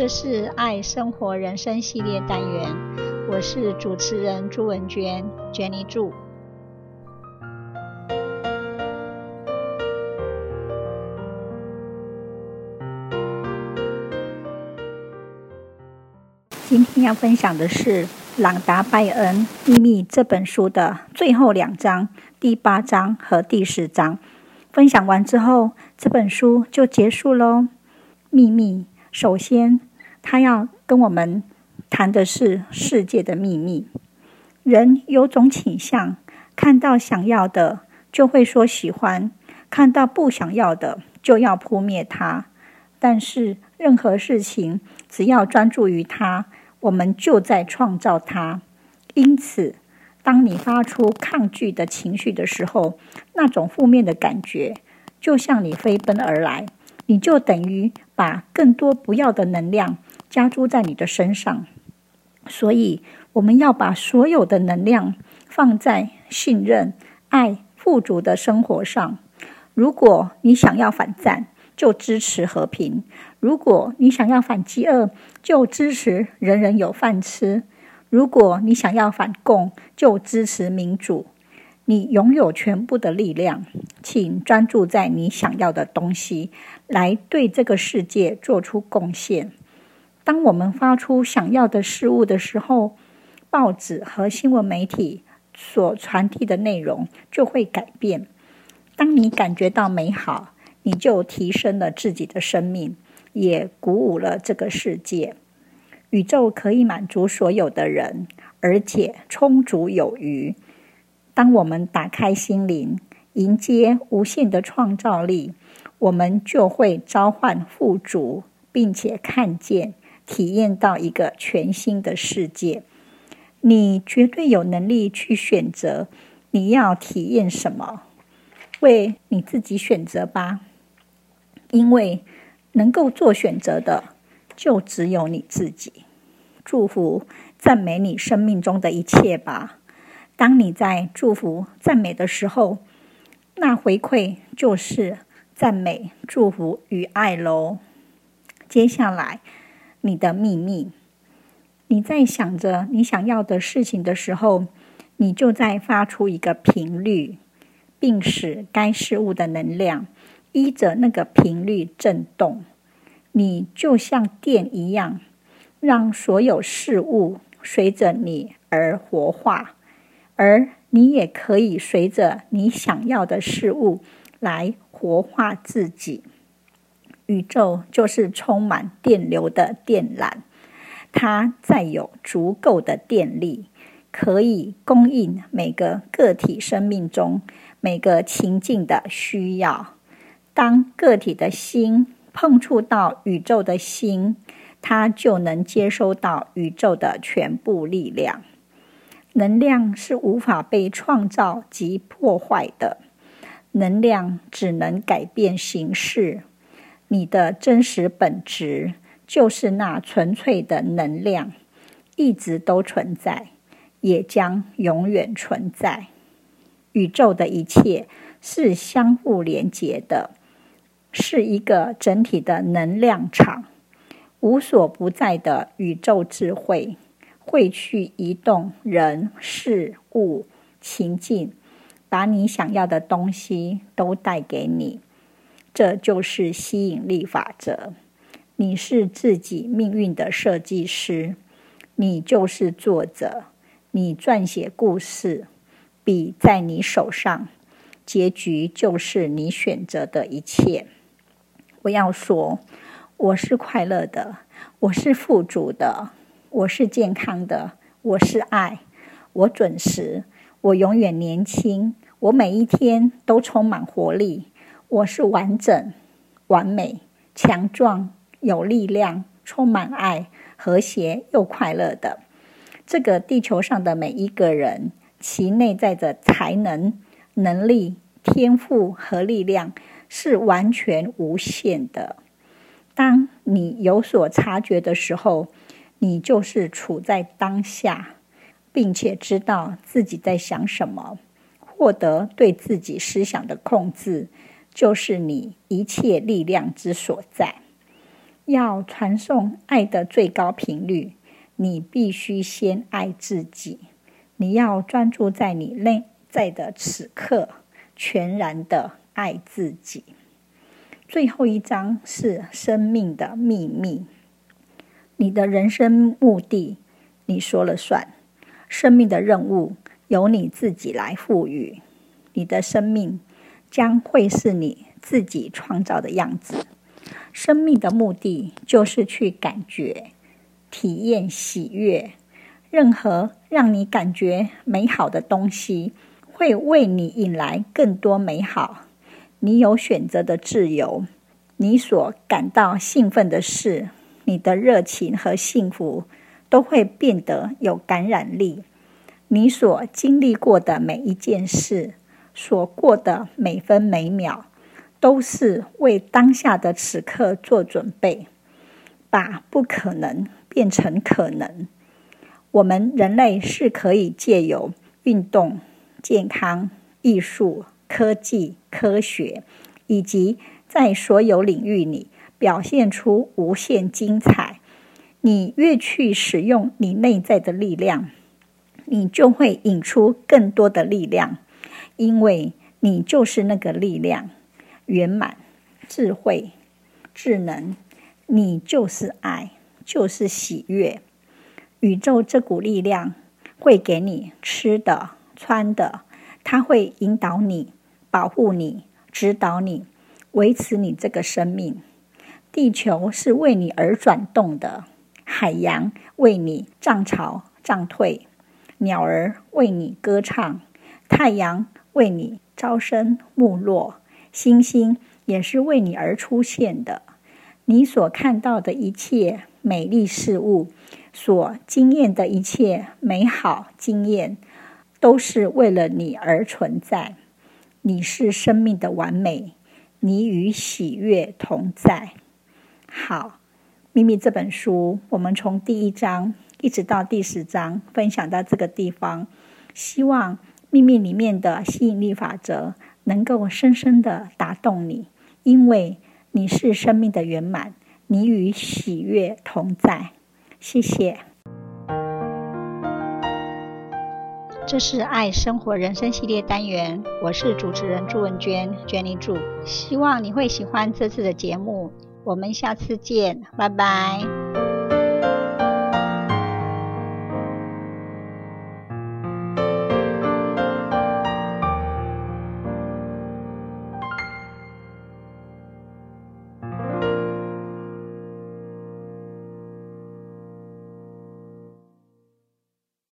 这是爱生活人生系列单元，我是主持人朱文娟，Jenny 朱。今天要分享的是朗达·拜恩《秘密》这本书的最后两章，第八章和第十章。分享完之后，这本书就结束喽。秘密，首先，他要跟我们谈的是世界的秘密。人有种倾向，看到想要的就会说喜欢，看到不想要的就要扑灭它。但是，任何事情只要专注于它，我们就在创造它。因此，当你发出抗拒的情绪的时候，那种负面的感觉就向你飞奔而来。你就等于把更多不要的能量加诸在你的身上，所以我们要把所有的能量放在信任、爱、富足的生活上。如果你想要反战，就支持和平；如果你想要反饥饿，就支持人人有饭吃；如果你想要反共，就支持民主。你拥有全部的力量，请专注在你想要的东西，来对这个世界做出贡献。当我们发出想要的事物的时候，报纸和新闻媒体所传递的内容就会改变。当你感觉到美好，你就提升了自己的生命，也鼓舞了这个世界。宇宙可以满足所有的人，而且充足有余。当我们打开心灵，迎接无限的创造力，我们就会召唤富足，并且看见、体验到一个全新的世界。你绝对有能力去选择你要体验什么，为你自己选择吧。因为能够做选择的，就只有你自己。祝福、赞美你生命中的一切吧。当你在祝福、赞美的时候，那回馈就是赞美、祝福与爱喽。接下来，你的秘密，你在想着你想要的事情的时候，你就在发出一个频率，并使该事物的能量依着那个频率震动。你就像电一样，让所有事物随着你而活化。而你也可以随着你想要的事物来活化自己。宇宙就是充满电流的电缆，它载有足够的电力，可以供应每个个体生命中每个情境的需要。当个体的心碰触到宇宙的心，它就能接收到宇宙的全部力量。能量是无法被创造及破坏的，能量只能改变形式。你的真实本质就是那纯粹的能量，一直都存在，也将永远存在。宇宙的一切是相互连结的，是一个整体的能量场，无所不在的宇宙智慧。会去移动人事物情境，把你想要的东西都带给你。这就是吸引力法则。你是自己命运的设计师，你就是作者。你撰写故事，笔在你手上，结局就是你选择的一切。我要说，我是快乐的，我是富足的。我是健康的，我是爱，我准时，我永远年轻，我每一天都充满活力。我是完整、完美、强壮、有力量、充满爱、和谐又快乐的。这个地球上的每一个人，其内在的才能、能力、天赋和力量是完全无限的。当你有所察觉的时候，你就是处在当下，并且知道自己在想什么，获得对自己思想的控制，就是你一切力量之所在。要传送爱的最高频率，你必须先爱自己。你要专注在你内在的此刻，全然的爱自己。最后一章是生命的秘密。你的人生目的，你说了算。生命的任务由你自己来赋予。你的生命将会是你自己创造的样子。生命的目的就是去感觉、体验喜悦。任何让你感觉美好的东西，会为你引来更多美好。你有选择的自由。你所感到兴奋的事。你的热情和幸福都会变得有感染力。你所经历过的每一件事，所过的每分每秒，都是为当下的此刻做准备，把不可能变成可能。我们人类是可以借由运动、健康、艺术、科技、科学，以及在所有领域里。表现出无限精彩。你越去使用你内在的力量，你就会引出更多的力量，因为你就是那个力量，圆满、智慧、智能。你就是爱，就是喜悦。宇宙这股力量会给你吃的、穿的，它会引导你、保护你、指导你、维持你这个生命。地球是为你而转动的，海洋为你涨潮涨退，鸟儿为你歌唱，太阳为你朝升暮落，星星也是为你而出现的。你所看到的一切美丽事物，所经验的一切美好经验，都是为了你而存在。你是生命的完美，你与喜悦同在。好，秘密这本书，我们从第一章一直到第十章分享到这个地方，希望秘密里面的吸引力法则能够深深的打动你，因为你是生命的圆满，你与喜悦同在。谢谢。这是爱生活人生系列单元，我是主持人朱文娟，Jenny 朱，希望你会喜欢这次的节目。我们下次见，拜拜。